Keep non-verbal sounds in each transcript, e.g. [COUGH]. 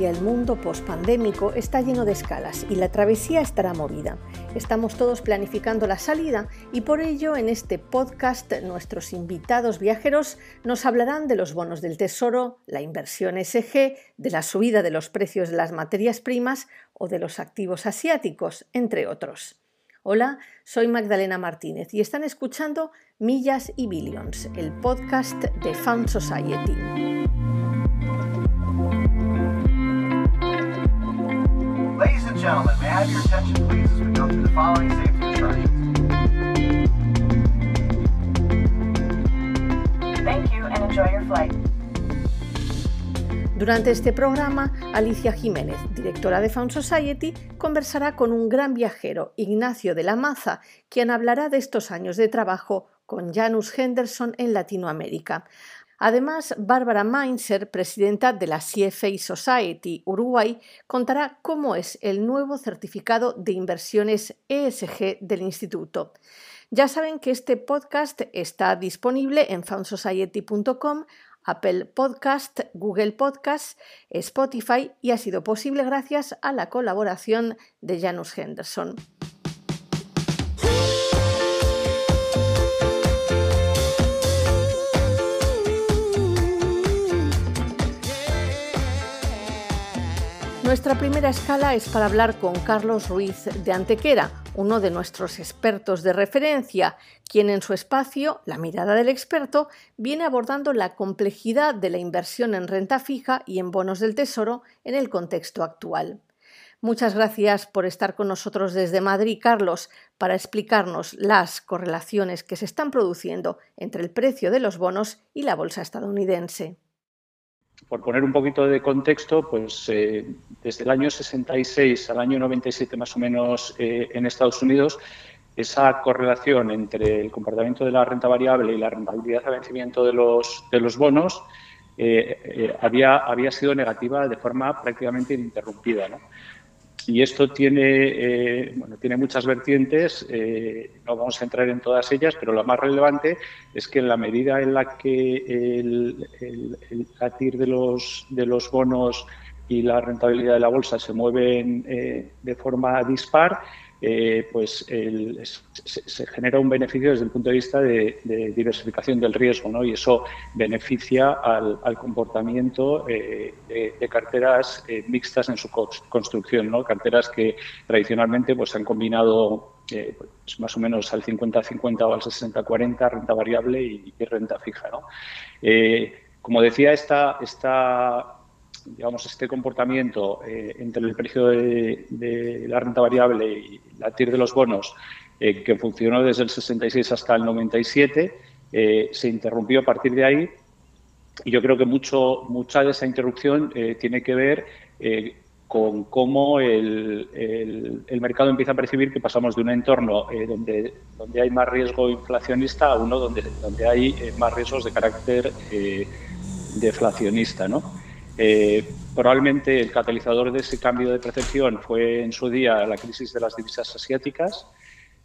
hacia el mundo pospandémico está lleno de escalas y la travesía estará movida. Estamos todos planificando la salida y por ello en este podcast nuestros invitados viajeros nos hablarán de los bonos del tesoro, la inversión SG, de la subida de los precios de las materias primas o de los activos asiáticos, entre otros. Hola, soy Magdalena Martínez y están escuchando Millas y Billions, el podcast de Found Society. Gentlemen, may I have your attention please as we go through the following safety instructions. Thank you and enjoy your flight. Durante este programa, Alicia Jiménez, directora de Found Society, conversará con un gran viajero, Ignacio de la Maza, quien hablará de estos años de trabajo con Janus Henderson en Latinoamérica. Además, Bárbara Mainzer, presidenta de la CFA Society Uruguay, contará cómo es el nuevo certificado de inversiones ESG del instituto. Ya saben que este podcast está disponible en foundsociety.com, Apple Podcast, Google Podcast, Spotify y ha sido posible gracias a la colaboración de Janus Henderson. Nuestra primera escala es para hablar con Carlos Ruiz de Antequera, uno de nuestros expertos de referencia, quien en su espacio, La mirada del experto, viene abordando la complejidad de la inversión en renta fija y en bonos del Tesoro en el contexto actual. Muchas gracias por estar con nosotros desde Madrid, Carlos, para explicarnos las correlaciones que se están produciendo entre el precio de los bonos y la bolsa estadounidense por poner un poquito de contexto, pues eh, desde el año 66 al año 97 más o menos eh, en Estados Unidos, esa correlación entre el comportamiento de la renta variable y la rentabilidad de vencimiento de los, de los bonos eh, había, había sido negativa de forma prácticamente ininterrumpida. ¿no? Y esto tiene, eh, bueno, tiene muchas vertientes, eh, no vamos a entrar en todas ellas, pero lo más relevante es que en la medida en la que el, el, el de los, de los bonos y la rentabilidad de la bolsa se mueven eh, de forma dispar, eh, pues se, genera un beneficio desde el punto de vista de, diversificación del riesgo, ¿no? Y eso beneficia al, comportamiento eh, de, carteras eh, mixtas en su construcción, ¿no? Carteras que tradicionalmente pues han combinado pues, más o menos al 50-50 o al 60-40 renta variable y, renta fija, ¿no? como decía, esta digamos, este comportamiento eh, entre el precio de, la renta variable y la TIR de los bonos, eh, que funcionó desde el 66 hasta el 97, eh, se interrumpió a partir de ahí. Y yo creo que mucho, mucha de esa interrupción tiene que ver con cómo el, el, mercado empieza a percibir que pasamos de un entorno donde, donde hay más riesgo inflacionista a uno donde, donde hay más riesgos de carácter deflacionista. ¿no? Eh, probablemente el catalizador de ese cambio de percepción fue en su día la crisis de las divisas asiáticas.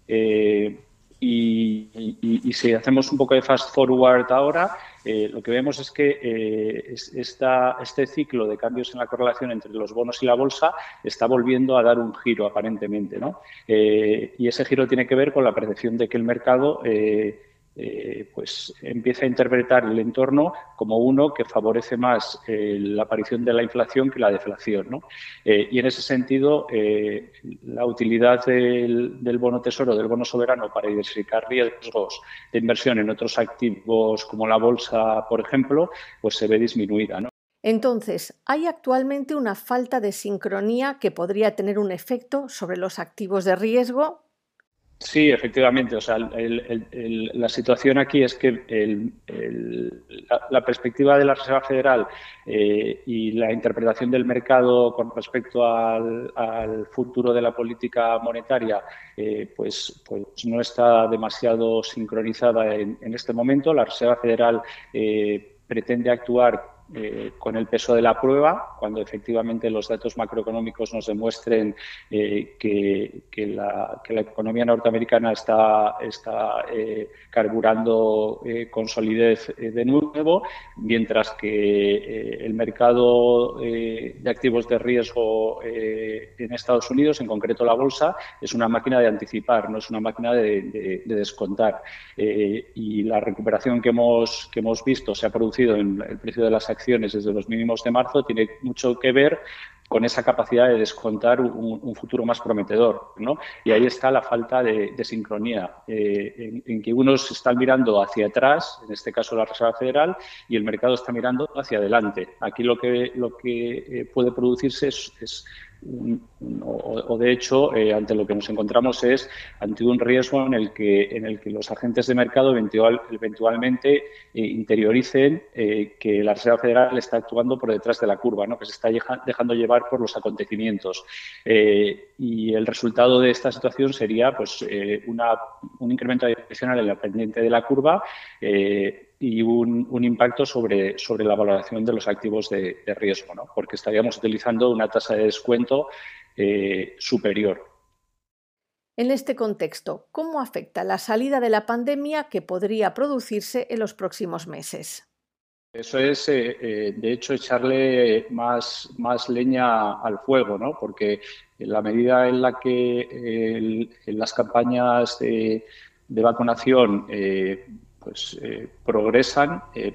Eh, y, si hacemos un poco de fast forward ahora, eh, lo que vemos es que este ciclo de cambios en la correlación entre los bonos y la bolsa está volviendo a dar un giro aparentemente. ¿no? y ese giro tiene que ver con la percepción de que el mercado eh, pues empieza a interpretar el entorno como uno que favorece más eh, la aparición de la inflación que la deflación. ¿no? Eh, y en ese sentido, la utilidad del, bono tesoro, del bono soberano para diversificar riesgos de inversión en otros activos como la bolsa, por ejemplo, pues se ve disminuida. ¿no? Entonces, ¿hay actualmente una falta de sincronía que podría tener un efecto sobre los activos de riesgo? Sí, efectivamente. O sea, la situación aquí es que la, perspectiva de la Reserva Federal eh, y la interpretación del mercado con respecto al, futuro de la política monetaria, eh, pues, pues, no está demasiado sincronizada en, este momento. La Reserva Federal eh, pretende actuar eh, con el peso de la prueba, cuando efectivamente los datos macroeconómicos nos demuestren eh, que, la, economía norteamericana está, está eh, carburando con solidez de nuevo, mientras que el mercado de activos de riesgo en Estados Unidos, en concreto la bolsa, es una máquina de anticipar, no es una máquina de, descontar. y la recuperación que hemos, que hemos visto se ha producido en el precio de las acciones desde los mínimos de marzo tiene mucho que ver con esa capacidad de descontar un, futuro más prometedor. ¿no? Y ahí está la falta de, sincronía, eh, en, que unos están mirando hacia atrás, en este caso la Reserva Federal, y el mercado está mirando hacia adelante. Aquí lo que, lo que eh, puede producirse es o, de hecho, eh, ante lo que nos encontramos es ante un riesgo en el que, en el que los agentes de mercado eventual, eventualmente eh, interioricen eh, que la Reserva Federal está actuando por detrás de la curva, ¿no? que se está dejando llevar por los acontecimientos. y el resultado de esta situación sería pues, un incremento adicional en la pendiente de la curva y un, impacto sobre, sobre la valoración de los activos de, riesgo, ¿no? porque estaríamos utilizando una tasa de descuento eh, superior. En este contexto, ¿cómo afecta la salida de la pandemia que podría producirse en los próximos meses? Eso es, eh, eh, de hecho, echarle más, más leña al fuego, ¿no? porque en la medida en la que las campañas de, de vacunación pues eh, progresan, eh,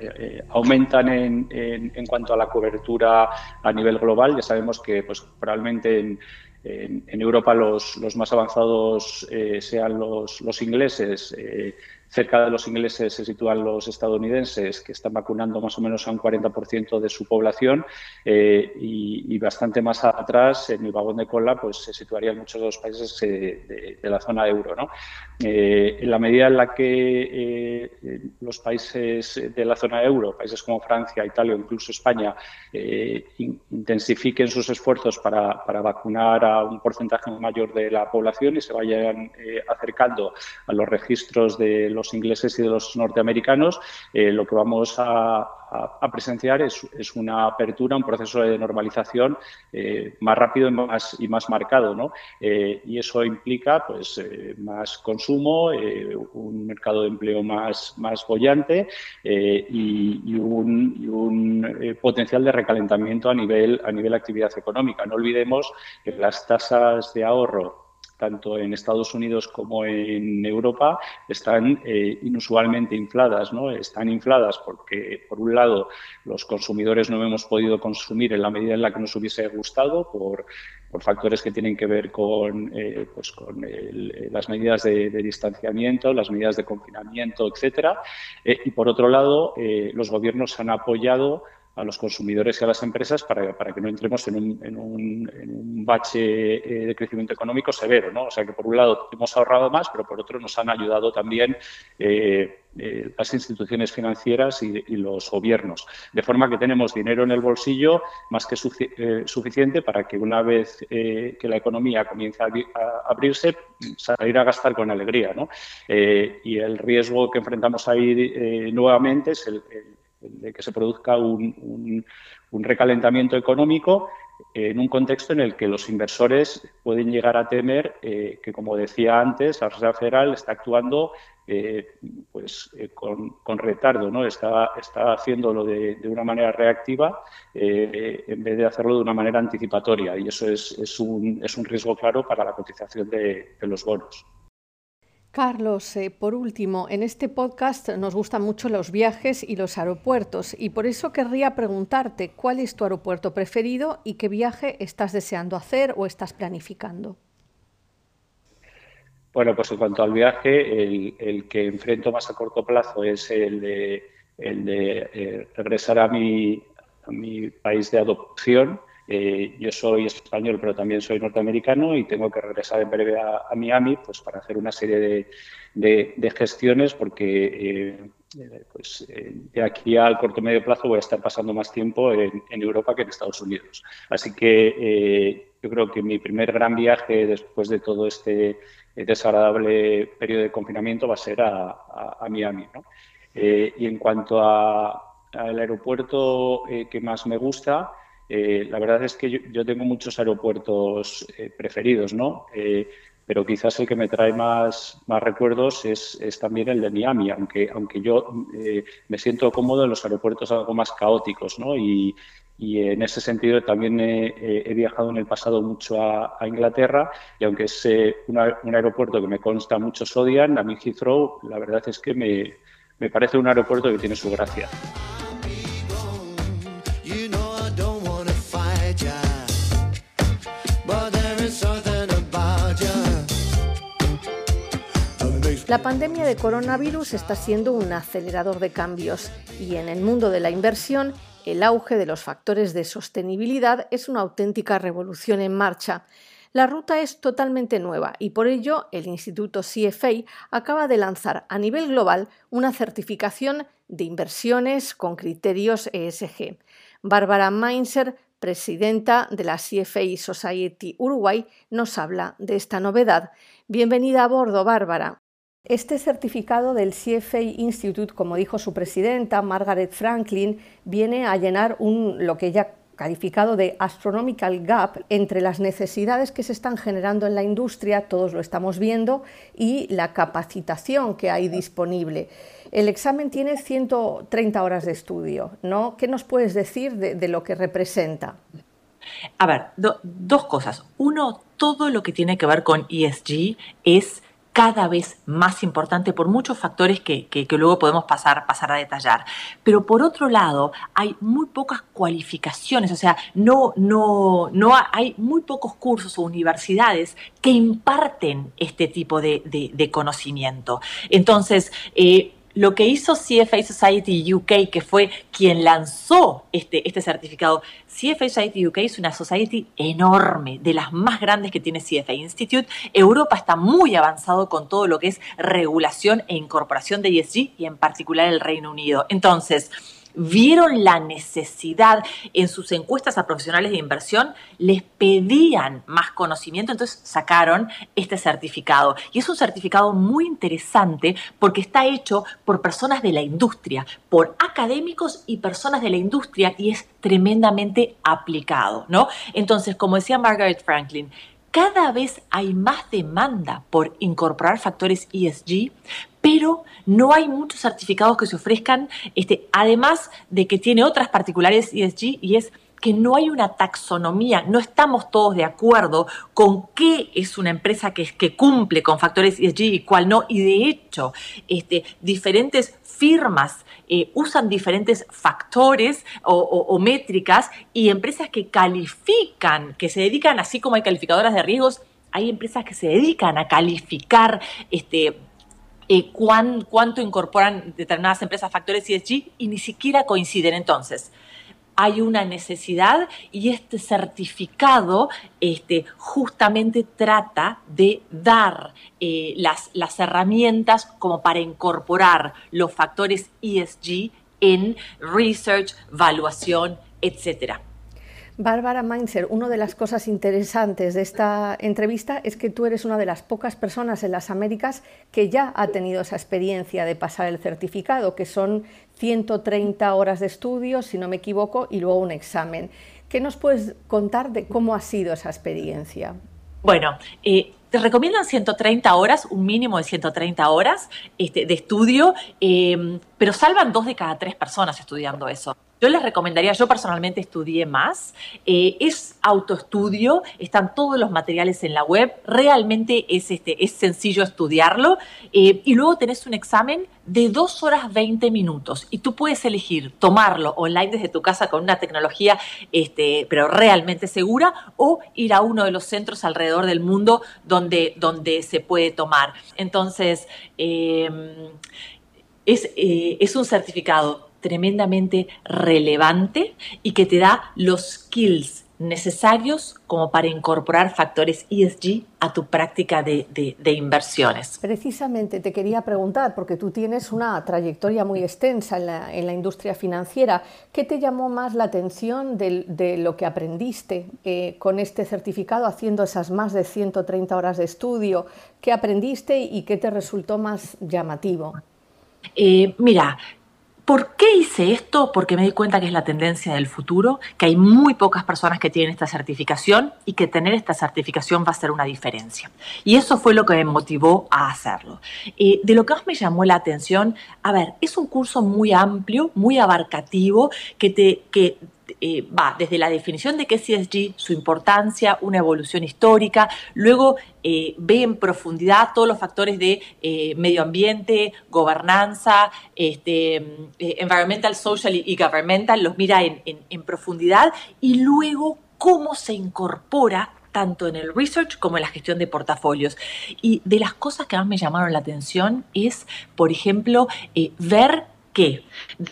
eh, aumentan en, en, cuanto a la cobertura a nivel global. Ya sabemos que pues, probablemente en, en Europa los, más avanzados sean los ingleses Cerca de los ingleses se sitúan los estadounidenses, que están vacunando más o menos a un 40% de su población, eh, y, bastante más atrás, en el vagón de cola, pues se situarían muchos de los países eh, de, la zona euro. ¿no? Eh, en la medida en la que los países de la zona euro, países como Francia, Italia o incluso España, intensifiquen sus esfuerzos para, para, vacunar a un porcentaje mayor de la población y se vayan acercando a los registros de los ingleses y de los norteamericanos, eh, lo que vamos a, presenciar es, una apertura, un proceso de normalización eh, más rápido y más, y más marcado. ¿no? Eh, y eso implica pues, más consumo, un mercado de empleo más, más bollante y, un, potencial de recalentamiento a nivel, a nivel actividad económica. No olvidemos que las tasas de ahorro tanto en Estados Unidos como en Europa, están eh, inusualmente infladas. ¿no? Están infladas porque, por un lado, los consumidores no hemos podido consumir en la medida en la que nos hubiese gustado por, factores que tienen que ver con, eh, pues con las medidas de, distanciamiento, las medidas de confinamiento, etcétera. Eh, y, por otro lado, los gobiernos han apoyado a los consumidores y a las empresas para, para que no entremos en un, en un, en un bache eh, de crecimiento económico severo. ¿no? O sea que por un lado hemos ahorrado más, pero por otro nos han ayudado también eh, eh, las instituciones financieras y, los gobiernos. De forma que tenemos dinero en el bolsillo más que suficiente para que una vez que la economía comience a, abrirse, salir a gastar con alegría. ¿no? y el riesgo que enfrentamos ahí nuevamente es el de que se produzca un, recalentamiento económico en un contexto en el que los inversores pueden llegar a temer eh, que, como decía antes, la Reserva Federal está actuando eh, pues, eh, con, retardo, ¿no? está, está haciéndolo de, una manera reactiva en vez de hacerlo de una manera anticipatoria y eso es, un, es un, riesgo claro para la cotización de los bonos. Carlos, eh, por último, en este podcast nos gustan mucho los viajes y los aeropuertos y por eso querría preguntarte cuál es tu aeropuerto preferido y qué viaje estás deseando hacer o estás planificando. Bueno, pues en cuanto al viaje, el, que enfrento más a corto plazo es el de, eh, regresar a mi país de adopción eh, yo soy español, pero también soy norteamericano y tengo que regresar en breve a, Miami pues, para hacer una serie de, gestiones porque eh, pues, eh, de aquí al corto medio plazo voy a estar pasando más tiempo en, Europa que en Estados Unidos. Así que yo creo que mi primer gran viaje después de todo este desagradable periodo de confinamiento va a ser a, Miami. y en cuanto al aeropuerto que más me gusta, la verdad es que yo, tengo muchos aeropuertos preferidos, ¿no? pero quizás el que me trae más, más recuerdos es, también el de Miami, aunque, aunque yo eh, me siento cómodo en los aeropuertos algo más caóticos, ¿no? Y, en ese sentido también he, viajado en el pasado mucho a, Inglaterra y aunque es eh, un aeropuerto que me consta muchos odian, a mí Heathrow la verdad es que me, me parece un aeropuerto que tiene su gracia. La pandemia de coronavirus está siendo un acelerador de cambios y en el mundo de la inversión el auge de los factores de sostenibilidad es una auténtica revolución en marcha. La ruta es totalmente nueva y por ello el Instituto CFA acaba de lanzar a nivel global una certificación de inversiones con criterios ESG. Bárbara Mainzer, presidenta de la CFA Society Uruguay, nos habla de esta novedad. Bienvenida a bordo, Bárbara. Este certificado del CFA Institute, como dijo su presidenta, Margaret Franklin, viene a llenar un, lo que ella ha calificado de astronomical gap entre las necesidades que se están generando en la industria, todos lo estamos viendo, y la capacitación que hay disponible. El examen tiene 130 horas de estudio, ¿no? ¿Qué nos puedes decir de, lo que representa? A ver, dos cosas. Uno, todo lo que tiene que ver con ESG es cada vez más importante por muchos factores que, luego podemos pasar, pasar a detallar. Pero por otro lado, hay muy pocas cualificaciones, o sea, no, no, no hay muy pocos cursos o universidades que imparten este tipo de, conocimiento. Entonces, eh, lo que hizo CFA Society UK, que fue quien lanzó este, este certificado, CFA Society UK es una society enorme, de las más grandes que tiene CFA Institute. Europa está muy avanzado con todo lo que es regulación e incorporación de ESG y en particular el Reino Unido. Entonces, vieron la necesidad en sus encuestas a profesionales de inversión, les pedían más conocimiento, entonces sacaron este certificado. Y es un certificado muy interesante porque está hecho por personas de la industria, por académicos y personas de la industria y es tremendamente aplicado, ¿no? Entonces, como decía Margaret Franklin, cada vez hay más demanda por incorporar factores ESG, pero no hay muchos certificados que se ofrezcan, este, además de que tiene otras particulares ESG y es que no hay una taxonomía, no estamos todos de acuerdo con qué es una empresa que, que cumple con factores ESG y cuál no, y de hecho, este, diferentes firmas eh, usan diferentes factores o, métricas y empresas que califican, que se dedican, así como hay calificadoras de riesgos, hay empresas que se dedican a calificar este, eh, cuánto incorporan determinadas empresas factores ESG y ni siquiera coinciden. Entonces, hay una necesidad y este certificado este, justamente trata de dar eh, las, las herramientas como para incorporar los factores ESG en research, evaluación, etcétera. Bárbara Mainzer, una de las cosas interesantes de esta entrevista es que tú eres una de las pocas personas en las Américas que ya ha tenido esa experiencia de pasar el certificado, que son 130 horas de estudio, si no me equivoco, y luego un examen. ¿Qué nos puedes contar de cómo ha sido esa experiencia? Bueno, eh, te recomiendan 130 horas, un mínimo de 130 horas este, de estudio, eh, pero salvan dos de cada tres personas estudiando eso. Yo les recomendaría, yo personalmente estudié más, eh, es autoestudio, están todos los materiales en la web, realmente es, este, es sencillo estudiarlo eh, y luego tenés un examen de 2 horas 20 minutos y tú puedes elegir tomarlo online desde tu casa con una tecnología este, pero realmente segura o ir a uno de los centros alrededor del mundo donde, donde se puede tomar. Entonces, em, es, eh, es un certificado tremendamente relevante y que te da los skills necesarios como para incorporar factores ESG a tu práctica de, inversiones. Precisamente te quería preguntar, porque tú tienes una trayectoria muy extensa en la, industria financiera, ¿qué te llamó más la atención de, lo que aprendiste eh, con este certificado, haciendo esas más de 130 horas de estudio? ¿Qué aprendiste y qué te resultó más llamativo? Eh, mira, ¿Por qué hice esto? Porque me di cuenta que es la tendencia del futuro, que hay muy pocas personas que tienen esta certificación y que tener esta certificación va a ser una diferencia. Y eso fue lo que me motivó a hacerlo. Eh, de lo que más me llamó la atención, a ver, es un curso muy amplio, muy abarcativo, que te, que eh, va desde la definición de qué es ESG, su importancia, una evolución histórica, luego eh, ve en profundidad todos los factores de eh, medio ambiente, gobernanza, este, environmental, social y, governmental, los mira en, en profundidad y luego cómo se incorpora tanto en el research como en la gestión de portafolios. Y de las cosas que más me llamaron la atención es, por ejemplo, ver que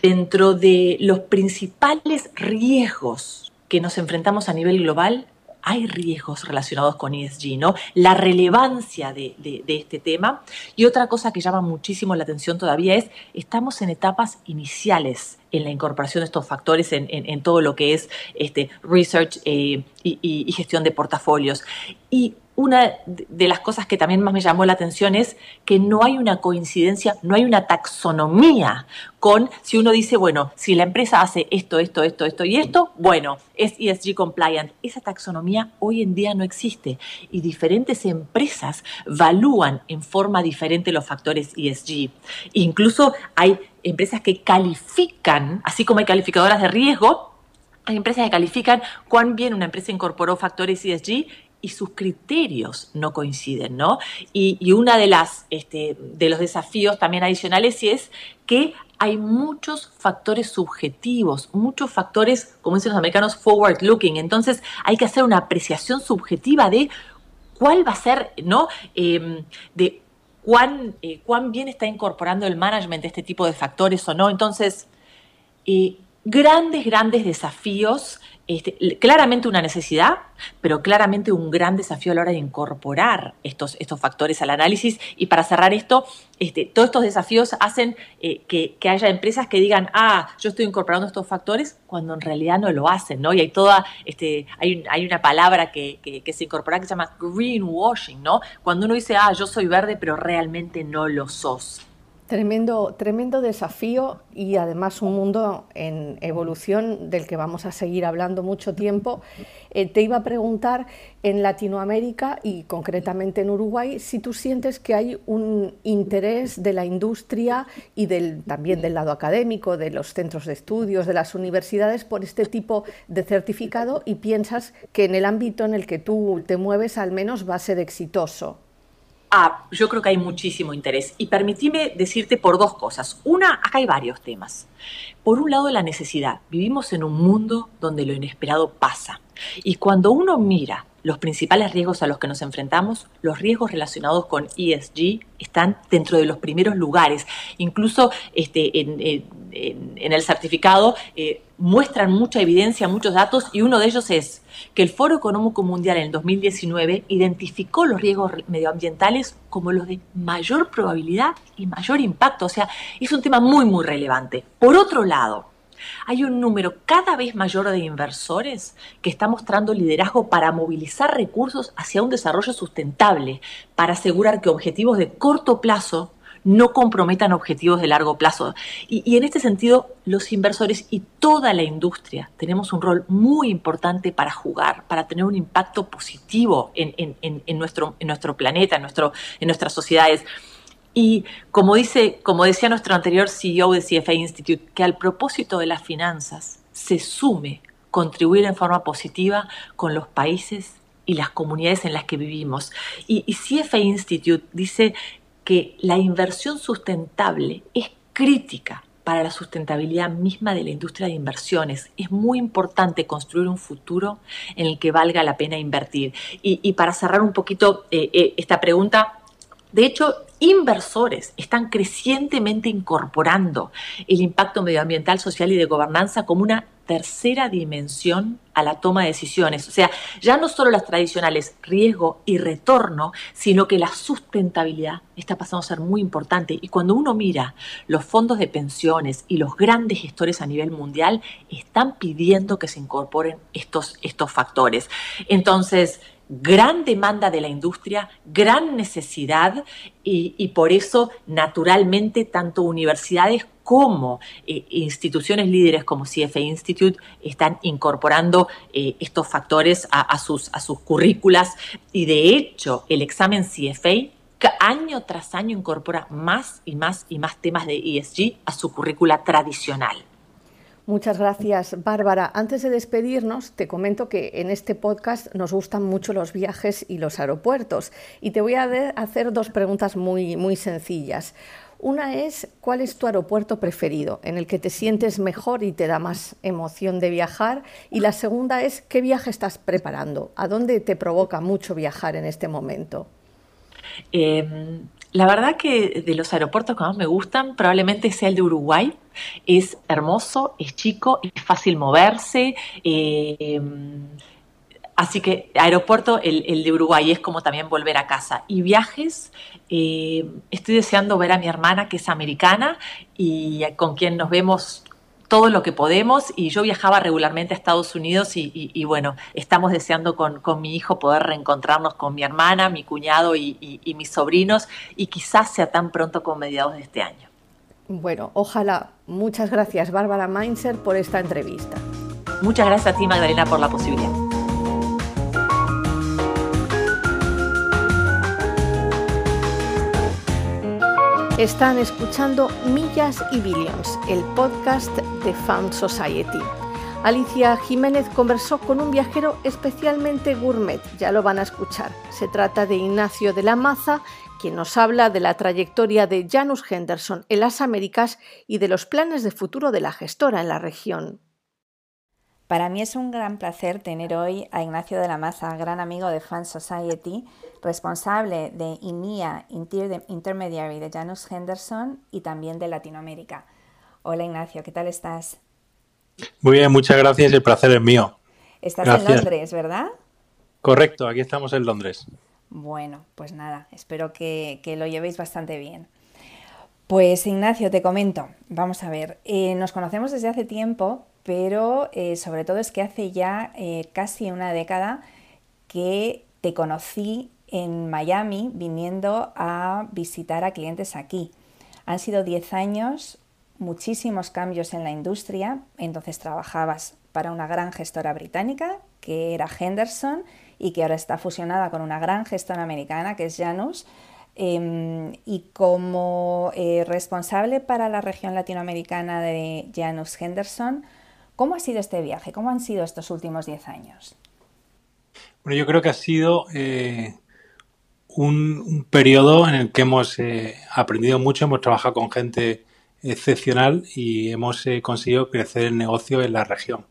dentro de los principales riesgos que nos enfrentamos a nivel global, hay riesgos relacionados con ESG, ¿no? La relevancia de, este tema. Y otra cosa que llama muchísimo la atención todavía es, estamos en etapas iniciales en la incorporación de estos factores en, todo lo que es este, research eh, y, y, gestión de portafolios. Y una de las cosas que también más me llamó la atención es que no hay una coincidencia, no hay una taxonomía con si uno dice, bueno, si la empresa hace esto, esto, esto, esto y esto, bueno, es ESG compliant. Esa taxonomía hoy en día no existe y diferentes empresas valúan en forma diferente los factores ESG. Incluso hay empresas que califican, así como hay calificadoras de riesgo, hay empresas que califican cuán bien una empresa incorporó factores ESG y sus criterios no coinciden, ¿no? Y, y una de las este, de los desafíos también adicionales es que hay muchos factores subjetivos, muchos factores, como dicen los americanos, forward looking. Entonces hay que hacer una apreciación subjetiva de cuál va a ser, ¿no? Em, de cuán, eh, cuán bien está incorporando el management este tipo de factores o no. Entonces, eh, grandes, grandes desafíos este, claramente una necesidad, pero claramente un gran desafío a la hora de incorporar estos, estos factores al análisis. Y para cerrar esto, este, todos estos desafíos hacen eh, que, haya empresas que digan, ah, yo estoy incorporando estos factores, cuando en realidad no lo hacen, ¿no? Y hay toda, este, hay, hay una palabra que, que, se incorpora que se llama greenwashing, ¿no? Cuando uno dice, ah, yo soy verde, pero realmente no lo sos. Tremendo, tremendo desafío y además un mundo en evolución del que vamos a seguir hablando mucho tiempo. Eh, te iba a preguntar en Latinoamérica y concretamente en Uruguay si tú sientes que hay un interés de la industria y del, también del lado académico, de los centros de estudios, de las universidades por este tipo de certificado y piensas que en el ámbito en el que tú te mueves al menos va a ser exitoso. Ah, yo creo que hay muchísimo interés. Y permitime decirte por dos cosas. Una, acá hay varios temas. Por un lado, la necesidad. Vivimos en un mundo donde lo inesperado pasa. Y cuando uno mira los principales riesgos a los que nos enfrentamos, los riesgos relacionados con ESG están dentro de los primeros lugares. Incluso este, en, el certificado eh, muestran mucha evidencia, muchos datos, y uno de ellos es que el Foro Económico Mundial en el 2019 identificó los riesgos medioambientales como los de mayor probabilidad y mayor impacto. O sea, es un tema muy, muy relevante. Por otro lado, hay un número cada vez mayor de inversores que está mostrando liderazgo para movilizar recursos hacia un desarrollo sustentable, para asegurar que objetivos de corto plazo no comprometan objetivos de largo plazo. Y, en este sentido, los inversores y toda la industria tenemos un rol muy importante para jugar, para tener un impacto positivo en, nuestro, planeta, en nuestras sociedades. Y como, dice, como decía nuestro anterior CEO de CFA Institute, que al propósito de las finanzas se sume contribuir en forma positiva con los países y las comunidades en las que vivimos. Y, CFA Institute dice que la inversión sustentable es crítica para la sustentabilidad misma de la industria de inversiones. Es muy importante construir un futuro en el que valga la pena invertir. Y, para cerrar un poquito eh, eh, esta pregunta, de hecho, inversores están crecientemente incorporando el impacto medioambiental, social y de gobernanza como una tercera dimensión a la toma de decisiones. O sea, ya no solo las tradicionales riesgo y retorno, sino que la sustentabilidad está pasando a ser muy importante. Y cuando uno mira los fondos de pensiones y los grandes gestores a nivel mundial, están pidiendo que se incorporen estos, estos factores. Entonces, gran demanda de la industria, gran necesidad y, por eso naturalmente tanto universidades cómo eh, instituciones líderes como CFA Institute están incorporando eh, estos factores a, sus, a sus currículas y de hecho el examen CFA año tras año incorpora más y más y más temas de ESG a su currícula tradicional. Muchas gracias, Bárbara. Antes de despedirnos, te comento que en este podcast nos gustan mucho los viajes y los aeropuertos y te voy a hacer dos preguntas muy, muy sencillas. Una es, ¿cuál es tu aeropuerto preferido, en el que te sientes mejor y te da más emoción de viajar? Y la segunda es, ¿qué viaje estás preparando? ¿A dónde te provoca mucho viajar en este momento? Em, la verdad que de los aeropuertos que más me gustan probablemente sea el de Uruguay. Es hermoso, es chico, es fácil moverse. Em, Así que aeropuerto, el, de Uruguay, es como también volver a casa. Y viajes, eh, estoy deseando ver a mi hermana que es americana y con quien nos vemos todo lo que podemos y yo viajaba regularmente a Estados Unidos y, bueno, estamos deseando con, mi hijo poder reencontrarnos con mi hermana, mi cuñado y, y, mis sobrinos y quizás sea tan pronto como mediados de este año. Bueno, ojalá. Muchas gracias Bárbara Mainzer por esta entrevista. Muchas gracias a ti Magdalena por la posibilidad. Están escuchando Millas y Billions, el podcast de Found Society. Alicia Jiménez conversó con un viajero especialmente gourmet, ya lo van a escuchar. Se trata de Ignacio de la Maza, quien nos habla de la trayectoria de Janus Henderson en las Américas y de los planes de futuro de la gestora en la región. Para mí es un gran placer tener hoy a Ignacio de la Maza, gran amigo de Fan Society, responsable de INIA, Intermediary de Janus Henderson y también de Latinoamérica. Hola Ignacio, ¿qué tal estás? Muy bien, muchas gracias, el placer es mío. Estás en Londres, ¿verdad? Correcto, aquí estamos en Londres. Bueno, pues nada, espero que, lo llevéis bastante bien. Pues Ignacio, te comento, vamos a ver, eh, nos conocemos desde hace tiempo, pero eh, sobre todo es que hace ya eh, casi una década que te conocí en Miami viniendo a visitar a clientes aquí. Han sido 10 años, muchísimos cambios en la industria, entonces trabajabas para una gran gestora británica que era Henderson y que ahora está fusionada con una gran gestora americana que es Janus. Em, y como eh, responsable para la región latinoamericana de Janus Henderson, ¿cómo ha sido este viaje? ¿Cómo han sido estos últimos 10 años? Bueno, yo creo que ha sido eh, un, periodo en el que hemos eh, aprendido mucho, hemos trabajado con gente excepcional y hemos eh, conseguido crecer el negocio en la región.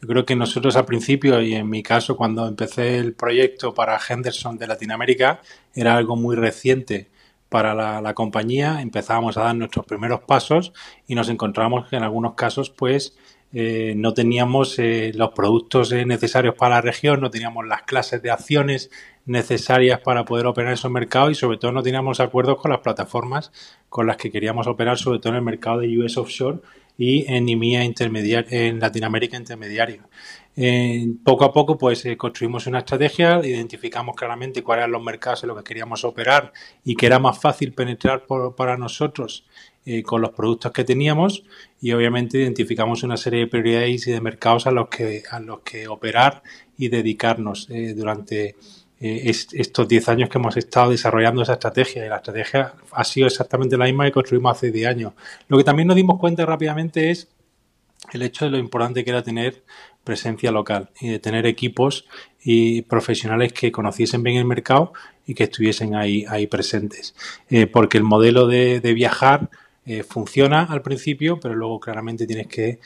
Yo creo que nosotros al principio, y en mi caso cuando empecé el proyecto para Henderson de Latinoamérica, era algo muy reciente para la, compañía, empezábamos a dar nuestros primeros pasos y nos encontramos que en algunos casos pues eh, no teníamos los productos necesarios para la región, no teníamos las clases de acciones necesarias para poder operar esos mercados y sobre todo no teníamos acuerdos con las plataformas con las que queríamos operar, sobre todo en el mercado de US Offshore y en IMIA intermediario, en Latinoamérica intermediario. Eh, poco a poco pues eh, construimos una estrategia, identificamos claramente cuáles eran los mercados en los que queríamos operar y que era más fácil penetrar para nosotros eh, con los productos que teníamos y obviamente identificamos una serie de prioridades y de mercados a los que, a los que operar y dedicarnos durante eh, estos 10 años que hemos estado desarrollando esa estrategia. Y la estrategia ha sido exactamente la misma que construimos hace 10 años. Lo que también nos dimos cuenta rápidamente es el hecho de lo importante que era tener presencia local y de tener equipos y profesionales que conociesen bien el mercado y que estuviesen ahí, ahí presentes. Eh, porque el modelo de, viajar eh, funciona al principio, pero luego claramente tienes que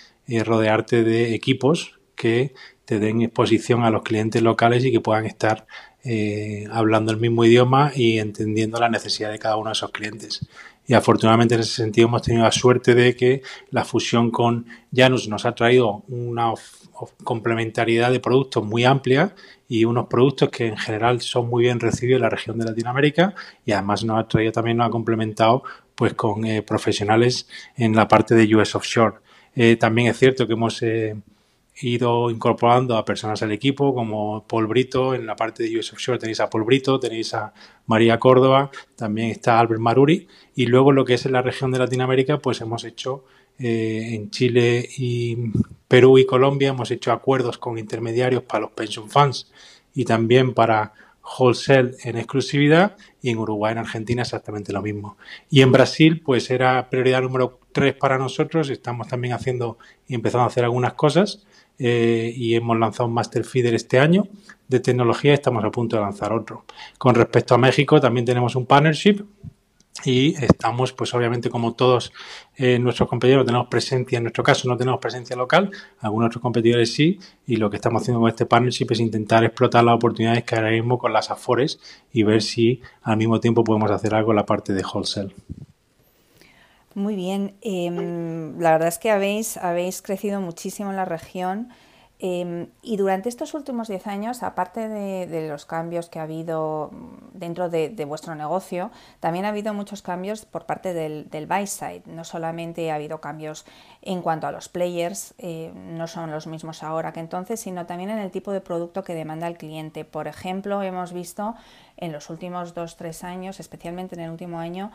rodearte de equipos que te den exposición a los clientes locales y que puedan estar eh, hablando el mismo idioma y entendiendo la necesidad de cada uno de esos clientes. Y afortunadamente en ese sentido hemos tenido la suerte de que la fusión con Janus nos ha traído una complementariedad de productos muy amplia y unos productos que en general son muy bien recibidos en la región de Latinoamérica y además nos ha traído también, nos ha complementado pues con eh, profesionales en la parte de US Offshore. Eh, también es cierto que hemos ido incorporando a personas al equipo, como Paul Brito, en la parte de US Offshore tenéis a Paul Brito, tenéis a María Córdoba, también está Albert Maruri, y luego lo que es en la región de Latinoamérica, pues hemos hecho eh, en Chile y Perú y Colombia, hemos hecho acuerdos con intermediarios para los pension funds y también para wholesale en exclusividad y en Uruguay, en Argentina exactamente lo mismo. Y en Brasil pues era prioridad número tres para nosotros, estamos también haciendo y empezando a hacer algunas cosas eh, y hemos lanzado un Master Feeder este año de tecnología estamos a punto de lanzar otro. Con respecto a México también tenemos un partnership y estamos, pues obviamente como todos eh, nuestros competidores tenemos presencia, en nuestro caso no tenemos presencia local, algunos otros competidores sí, y lo que estamos haciendo con este partnership es intentar explotar las oportunidades que ahora mismo con las Afores y ver si al mismo tiempo podemos hacer algo en la parte de wholesale. Muy bien, em, la verdad es que habéis, habéis crecido muchísimo en la región. Em, y durante estos últimos 10 años, aparte de, los cambios que ha habido dentro de, vuestro negocio, también ha habido muchos cambios por parte del, buy side. No solamente ha habido cambios en cuanto a los players, eh, no son los mismos ahora que entonces, sino también en el tipo de producto que demanda el cliente. Por ejemplo, hemos visto en los últimos 2-3 años, especialmente en el último año,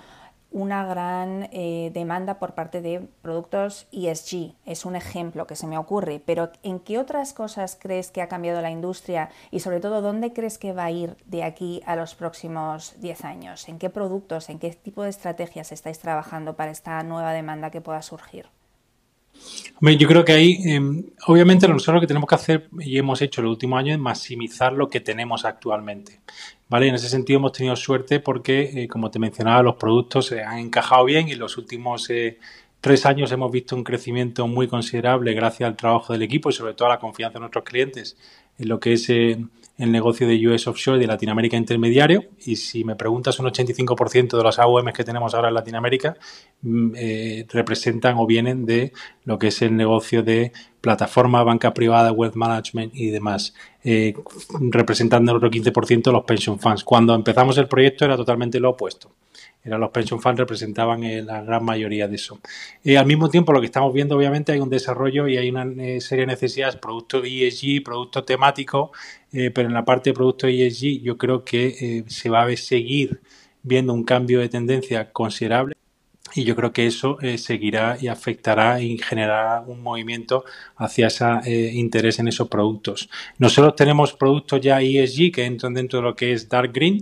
una gran eh, demanda por parte de productos ESG. Es un ejemplo que se me ocurre, pero ¿en qué otras cosas crees que ha cambiado la industria y sobre todo dónde crees que va a ir de aquí a los próximos 10 años? ¿En qué productos, en qué tipo de estrategias estáis trabajando para esta nueva demanda que pueda surgir? Yo creo que ahí, em, obviamente, nosotros lo que tenemos que hacer y hemos hecho el último año es maximizar lo que tenemos actualmente. ¿Vale? En ese sentido hemos tenido suerte porque, eh, como te mencionaba, los productos se han encajado bien y en los últimos eh, tres años hemos visto un crecimiento muy considerable gracias al trabajo del equipo y sobre todo a la confianza de nuestros clientes en lo que es eh, el negocio de US Offshore y de Latinoamérica intermediario. Y si me preguntas, un 85% de las AUM que tenemos ahora en Latinoamérica mm, eh, representan o vienen de lo que es el negocio de plataforma, banca privada, wealth management y demás, eh, representando el otro 15% los pension funds. Cuando empezamos el proyecto era totalmente lo opuesto eran los pension funds representaban eh, la gran mayoría de eso. Eh, al mismo tiempo, lo que estamos viendo, obviamente, hay un desarrollo y hay una eh, serie de necesidades, productos ESG, productos temáticos, pero en la parte de productos ESG yo creo que se va a seguir viendo un cambio de tendencia considerable. Y yo creo que eso seguirá y afectará y generará un movimiento hacia ese interés en esos productos. Nosotros tenemos productos ya ESG que entran dentro de lo que es Dark Green,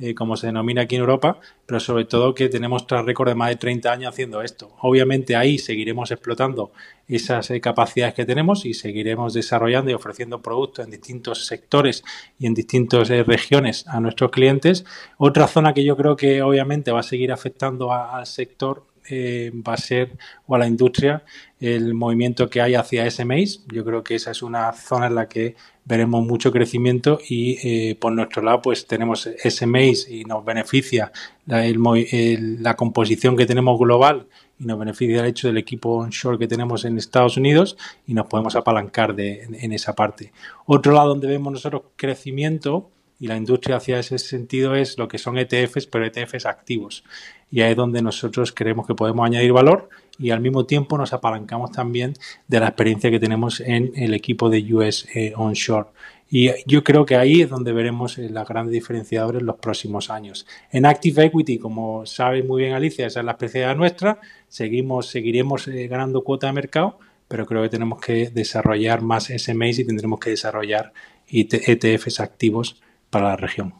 eh, como se denomina aquí en Europa, pero sobre todo que tenemos tras récord de más de 30 años haciendo esto. Obviamente ahí seguiremos explotando esas eh, capacidades que tenemos y seguiremos desarrollando y ofreciendo productos en distintos sectores y en distintas eh, regiones a nuestros clientes. Otra zona que yo creo que obviamente va a seguir afectando al sector va a ser, o a la industria, el movimiento que hay hacia SMEs. Yo creo que esa es una zona en la que veremos mucho crecimiento y eh, por nuestro lado pues tenemos SMEs y nos beneficia la, composición que tenemos global y nos beneficia el hecho del equipo onshore que tenemos en Estados Unidos y nos podemos apalancar de, en esa parte. Otro lado donde vemos nosotros crecimiento y la industria hacia ese sentido es lo que son ETFs, pero ETFs activos. Y ahí es donde nosotros creemos que podemos añadir valor y al mismo tiempo nos apalancamos también de la experiencia que tenemos en el equipo de US eh, Onshore. Y yo creo que ahí es donde veremos eh, las grandes diferenciadores en los próximos años. En Active Equity, como sabe muy bien Alicia, esa es la especialidad nuestra, seguimos, seguiremos eh, ganando cuota de mercado, pero creo que tenemos que desarrollar más SMAs y tendremos que desarrollar ETFs activos para la región.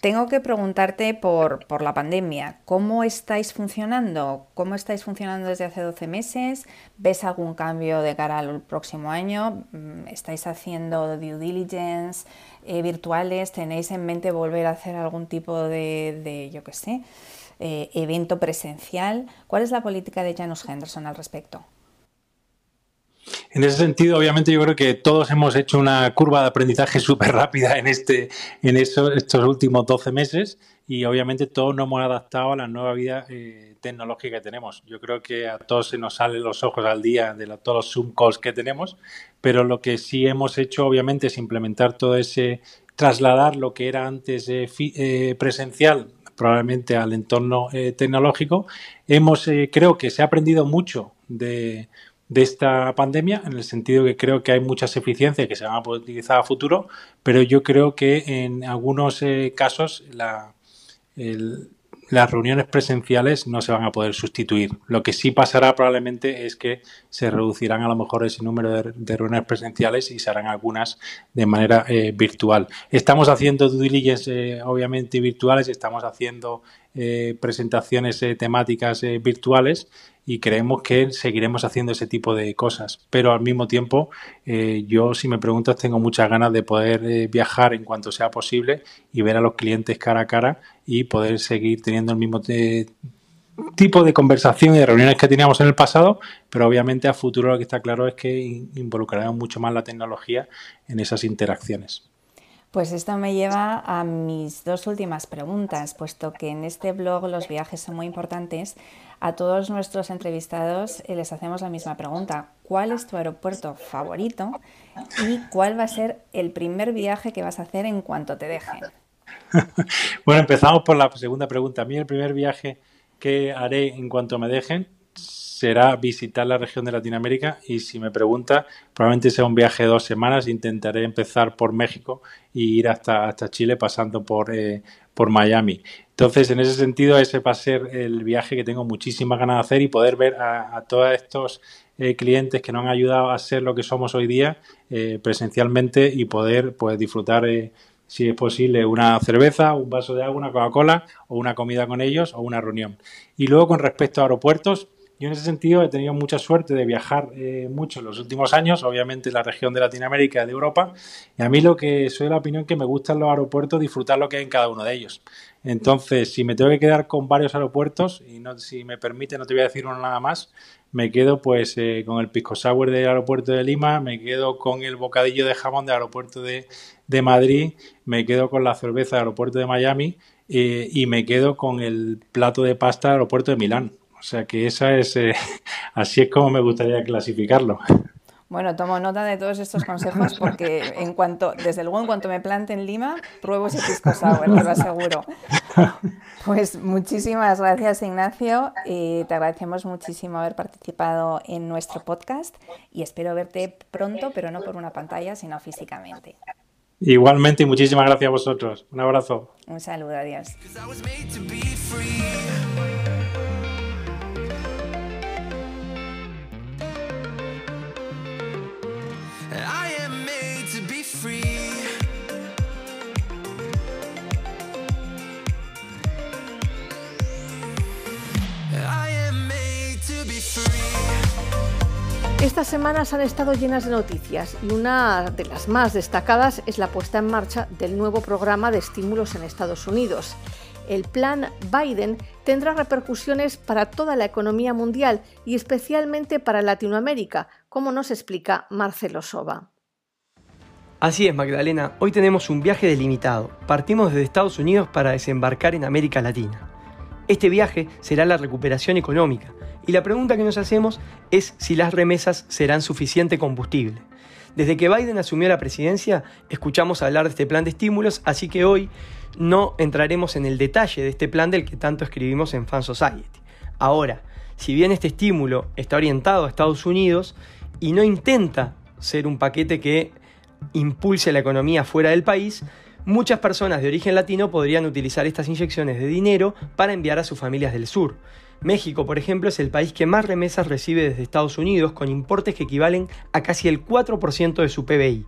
Tengo que preguntarte por, por, la pandemia. ¿Cómo estáis funcionando? ¿Cómo estáis funcionando desde hace 12 meses? ¿Ves algún cambio de cara al próximo año? Mm, ¿Estáis haciendo due diligence eh, virtuales? ¿Tenéis en mente volver a hacer algún tipo de, de yo qué sé, eh, evento presencial? ¿Cuál es la política de Janus Henderson al respecto? En ese sentido, obviamente, yo creo que todos hemos hecho una curva de aprendizaje [LAUGHS] súper rápida en, este, en estos últimos 12 meses y obviamente todos nos hemos adaptado a la nueva vida eh, tecnológica que tenemos. Yo creo que a todos se nos salen los ojos al día de todos los Zoom calls que tenemos, pero lo que sí hemos hecho, obviamente, es implementar todo ese, trasladar lo que era antes eh, presencial probablemente al entorno eh, tecnológico. Hemos, creo que se ha aprendido mucho de de esta pandemia, en el sentido que creo que hay muchas eficiencias que se van a poder utilizar a futuro, pero yo creo que en algunos eh, casos la, las reuniones presenciales no se van a poder sustituir. Lo que sí pasará probablemente es que se reducirán a lo mejor ese número de, reuniones presenciales y se harán algunas de manera eh, virtual. Estamos haciendo due diligence eh, obviamente virtuales, estamos haciendo eh, presentaciones temáticas virtuales y creemos que seguiremos haciendo ese tipo de cosas. Pero al mismo tiempo, eh, yo, si me preguntas, tengo muchas ganas de poder eh, viajar en cuanto sea posible y ver a los clientes cara a cara y poder seguir teniendo el mismo tipo de conversación y de reuniones que teníamos en el pasado, pero obviamente a futuro lo que está claro es que involucraremos mucho más la tecnología en esas interacciones. Pues esto me lleva a mis dos últimas preguntas, puesto que en este blog los viajes son muy importantes. A todos nuestros entrevistados eh, les hacemos la misma pregunta. ¿Cuál es tu aeropuerto favorito y cuál va a ser el primer viaje que vas a hacer en cuanto te dejen? [LAUGHS] bueno, empezamos por la segunda pregunta. A mí el primer viaje que haré en cuanto me dejen será visitar la región de Latinoamérica y si me pregunta, probablemente sea un viaje de dos semanas. Intentaré empezar por México y ir hasta, hasta Chile pasando por, eh, por Miami. Entonces, en ese sentido, ese va a ser el viaje que tengo muchísimas ganas de hacer y poder ver a, todos estos eh, clientes que nos han ayudado a ser lo que somos hoy día eh, presencialmente y poder pues, disfrutar si es posible, una cerveza, un vaso de agua, una Coca-Cola o una comida con ellos o una reunión. Y luego, con respecto a aeropuertos, yo en ese sentido he tenido mucha suerte de viajar eh, mucho en los últimos años, obviamente en la región de Latinoamérica de Europa, y a mí lo que soy de la opinión que me gustan los aeropuertos, disfrutar lo que hay en cada uno de ellos. Entonces, si me tengo que quedar con varios aeropuertos, y no, si me permite, no te voy a decir uno nada más, me quedo pues eh, con el pisco sour del aeropuerto de Lima, me quedo con el bocadillo de jamón del aeropuerto de, Madrid, me quedo con la cerveza del aeropuerto de Miami eh, y me quedo con el plato de pasta del aeropuerto de Milán. O sea que esa es, eh, [LAUGHS] así es como me gustaría clasificarlo. Bueno, tomo nota de todos estos consejos porque en cuanto, desde luego en cuanto me plante en Lima, pruebo ese pisco sour, te lo aseguro. Pues muchísimas gracias Ignacio, y te agradecemos muchísimo haber participado en nuestro podcast y espero verte pronto, pero no por una pantalla, sino físicamente. Igualmente y muchísimas gracias a vosotros. Un abrazo. Un saludo, adiós. Estas semanas han estado llenas de noticias y una de las más destacadas es la puesta en marcha del nuevo programa de estímulos en Estados Unidos. El plan Biden tendrá repercusiones para toda la economía mundial y especialmente para Latinoamérica, como nos explica Marcelo Soba. Así es, Magdalena, hoy tenemos un viaje delimitado. Partimos desde Estados Unidos para desembarcar en América Latina. Este viaje será la recuperación económica, y la pregunta que nos hacemos es si las remesas serán suficiente combustible. Desde que Biden asumió la presidencia, escuchamos hablar de este plan de estímulos, así que hoy no entraremos en el detalle de este plan del que tanto escribimos en Fan Society. Ahora, si bien este estímulo está orientado a Estados Unidos y no intenta ser un paquete que impulse la economía fuera del país, muchas personas de origen latino podrían utilizar estas inyecciones de dinero para enviar a sus familias del sur. México, por ejemplo, es el país que más remesas recibe desde Estados Unidos, con importes que equivalen a casi el 4% de su PBI.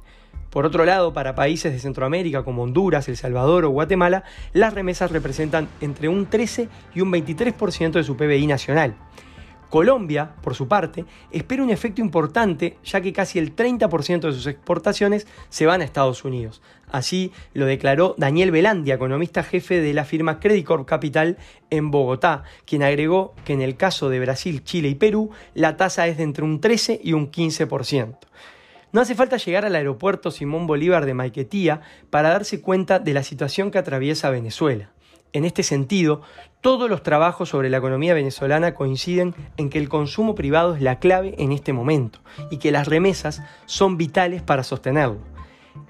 Por otro lado, para países de Centroamérica como Honduras, El Salvador o Guatemala, las remesas representan entre un 13 y un 23% de su PBI nacional. Colombia, por su parte, espera un efecto importante ya que casi el 30% de sus exportaciones se van a Estados Unidos. Así lo declaró Daniel Velandia, economista jefe de la firma Credit Corp Capital en Bogotá, quien agregó que en el caso de Brasil, Chile y Perú, la tasa es de entre un 13 y un 15%. No hace falta llegar al aeropuerto Simón Bolívar de Maiquetía para darse cuenta de la situación que atraviesa Venezuela. En este sentido, todos los trabajos sobre la economía venezolana coinciden en que el consumo privado es la clave en este momento y que las remesas son vitales para sostenerlo.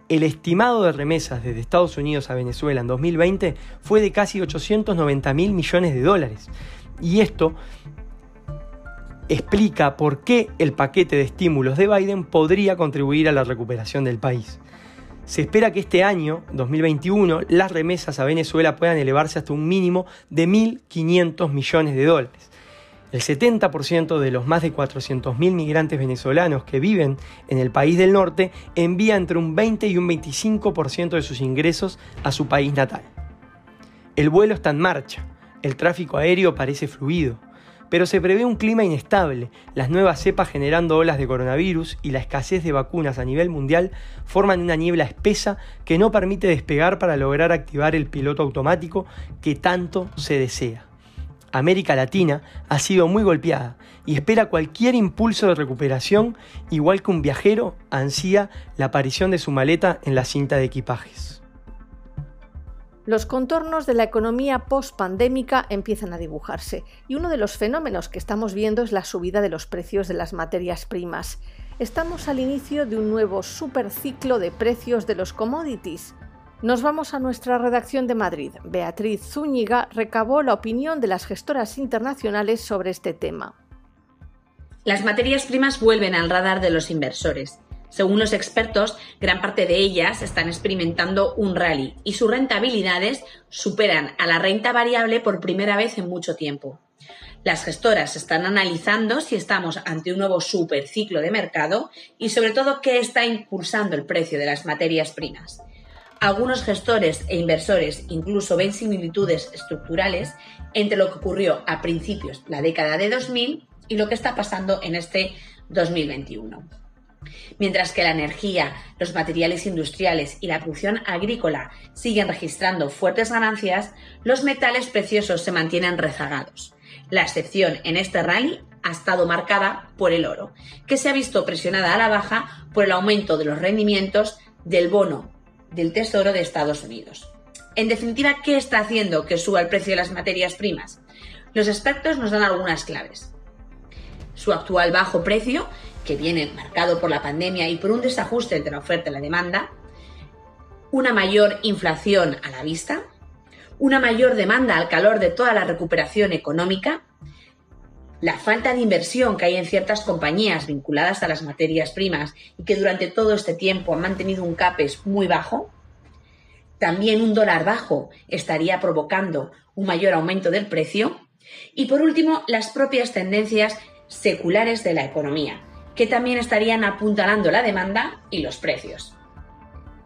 El estimado de remesas desde Estados Unidos a Venezuela en 2020 fue de casi 890 mil millones de dólares. Y esto explica por qué el paquete de estímulos de Biden podría contribuir a la recuperación del país. Se espera que este año, 2021, las remesas a Venezuela puedan elevarse hasta un mínimo de 1.500 millones de dólares. El 70% de los más de 400.000 migrantes venezolanos que viven en el país del norte envía entre un 20 y un 25% de sus ingresos a su país natal. El vuelo está en marcha, el tráfico aéreo parece fluido, pero se prevé un clima inestable, las nuevas cepas generando olas de coronavirus y la escasez de vacunas a nivel mundial forman una niebla espesa que no permite despegar para lograr activar el piloto automático que tanto se desea. América Latina ha sido muy golpeada y espera cualquier impulso de recuperación, igual que un viajero ansía la aparición de su maleta en la cinta de equipajes. Los contornos de la economía post-pandémica empiezan a dibujarse y uno de los fenómenos que estamos viendo es la subida de los precios de las materias primas. Estamos al inicio de un nuevo superciclo de precios de los commodities. Nos vamos a nuestra redacción de Madrid. Beatriz Zúñiga recabó la opinión de las gestoras internacionales sobre este tema. Las materias primas vuelven al radar de los inversores. Según los expertos, gran parte de ellas están experimentando un rally y sus rentabilidades superan a la renta variable por primera vez en mucho tiempo. Las gestoras están analizando si estamos ante un nuevo superciclo de mercado y sobre todo qué está impulsando el precio de las materias primas. Algunos gestores e inversores incluso ven similitudes estructurales entre lo que ocurrió a principios de la década de 2000 y lo que está pasando en este 2021. Mientras que la energía, los materiales industriales y la producción agrícola siguen registrando fuertes ganancias, los metales preciosos se mantienen rezagados. La excepción en este rally ha estado marcada por el oro, que se ha visto presionada a la baja por el aumento de los rendimientos del bono del Tesoro de Estados Unidos. En definitiva, ¿qué está haciendo que suba el precio de las materias primas? Los expertos nos dan algunas claves. Su actual bajo precio que viene marcado por la pandemia y por un desajuste entre la oferta y la demanda, una mayor inflación a la vista, una mayor demanda al calor de toda la recuperación económica, la falta de inversión que hay en ciertas compañías vinculadas a las materias primas y que durante todo este tiempo han mantenido un CAPES muy bajo, también un dólar bajo estaría provocando un mayor aumento del precio y por último las propias tendencias seculares de la economía, que también estarían apuntalando la demanda y los precios.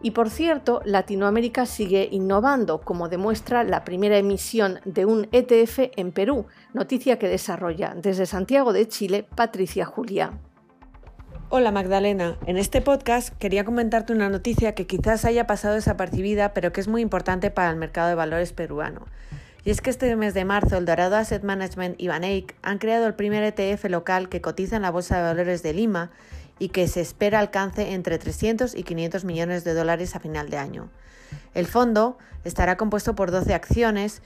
Y por cierto, Latinoamérica sigue innovando, como demuestra la primera emisión de un ETF en Perú, noticia que desarrolla desde Santiago de Chile Patricia Julia. Hola Magdalena, en este podcast quería comentarte una noticia que quizás haya pasado desapercibida, pero que es muy importante para el mercado de valores peruano. Y es que este mes de marzo el Dorado Asset Management y Baneic han creado el primer ETF local que cotiza en la Bolsa de Valores de Lima y que se espera alcance entre 300 y 500 millones de dólares a final de año. El fondo estará compuesto por 12 acciones,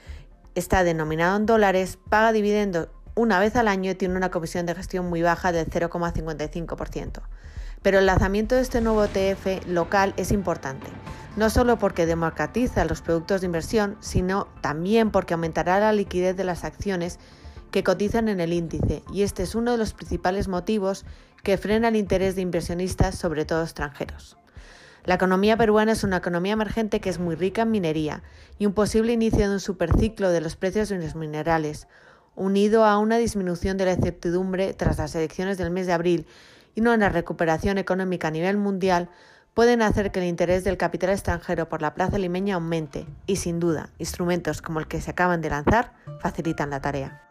está denominado en dólares, paga dividendos una vez al año y tiene una comisión de gestión muy baja del 0,55%. Pero el lanzamiento de este nuevo ETF local es importante, no solo porque democratiza los productos de inversión, sino también porque aumentará la liquidez de las acciones que cotizan en el índice, y este es uno de los principales motivos que frena el interés de inversionistas, sobre todo extranjeros. La economía peruana es una economía emergente que es muy rica en minería y un posible inicio de un superciclo de los precios de los minerales, unido a una disminución de la incertidumbre tras las elecciones del mes de abril y no una recuperación económica a nivel mundial, pueden hacer que el interés del capital extranjero por la plaza limeña aumente y sin duda instrumentos como el que se acaban de lanzar facilitan la tarea.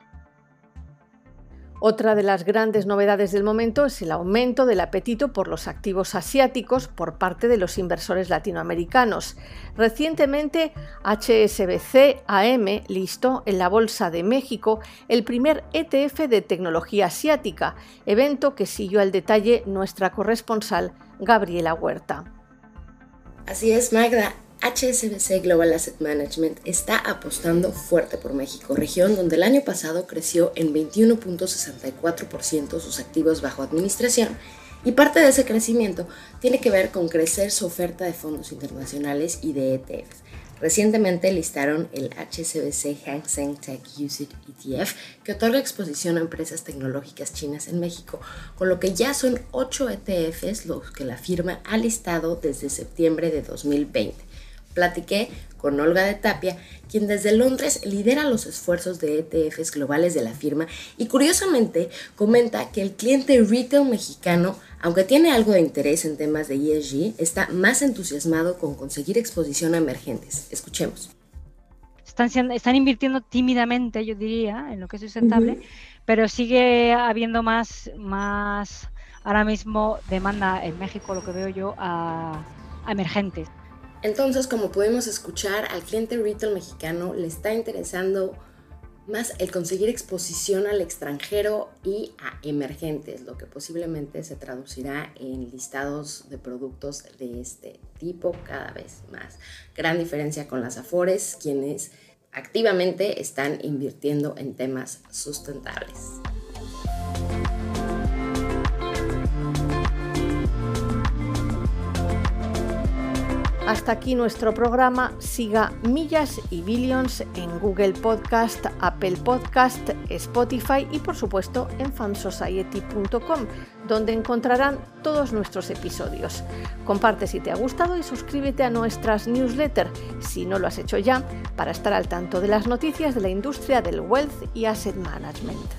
Otra de las grandes novedades del momento es el aumento del apetito por los activos asiáticos por parte de los inversores latinoamericanos. Recientemente, HSBC AM listó en la Bolsa de México el primer ETF de tecnología asiática, evento que siguió al detalle nuestra corresponsal Gabriela Huerta. Así es, Magda. HSBC Global Asset Management está apostando fuerte por México, región donde el año pasado creció en 21.64% sus activos bajo administración y parte de ese crecimiento tiene que ver con crecer su oferta de fondos internacionales y de ETFs. Recientemente listaron el HSBC Hang Seng Tech UCIT ETF, que otorga exposición a empresas tecnológicas chinas en México, con lo que ya son 8 ETFs los que la firma ha listado desde septiembre de 2020. Platiqué con Olga de Tapia, quien desde Londres lidera los esfuerzos de ETFs globales de la firma y curiosamente comenta que el cliente retail mexicano, aunque tiene algo de interés en temas de ESG, está más entusiasmado con conseguir exposición a emergentes. Escuchemos. Están, están invirtiendo tímidamente, yo diría, en lo que es sustentable, pero sigue habiendo más, más ahora mismo demanda en México, lo que veo yo, a, a emergentes. Entonces, como podemos escuchar, al cliente retail mexicano le está interesando más el conseguir exposición al extranjero y a emergentes, lo que posiblemente se traducirá en listados de productos de este tipo cada vez más. Gran diferencia con las Afores, quienes activamente están invirtiendo en temas sustentables. Hasta aquí nuestro programa. Siga Millas y Billions en Google Podcast, Apple Podcast, Spotify y por supuesto en fansociety.com, donde encontrarán todos nuestros episodios. Comparte si te ha gustado y suscríbete a nuestras newsletters, si no lo has hecho ya, para estar al tanto de las noticias de la industria del wealth y asset management.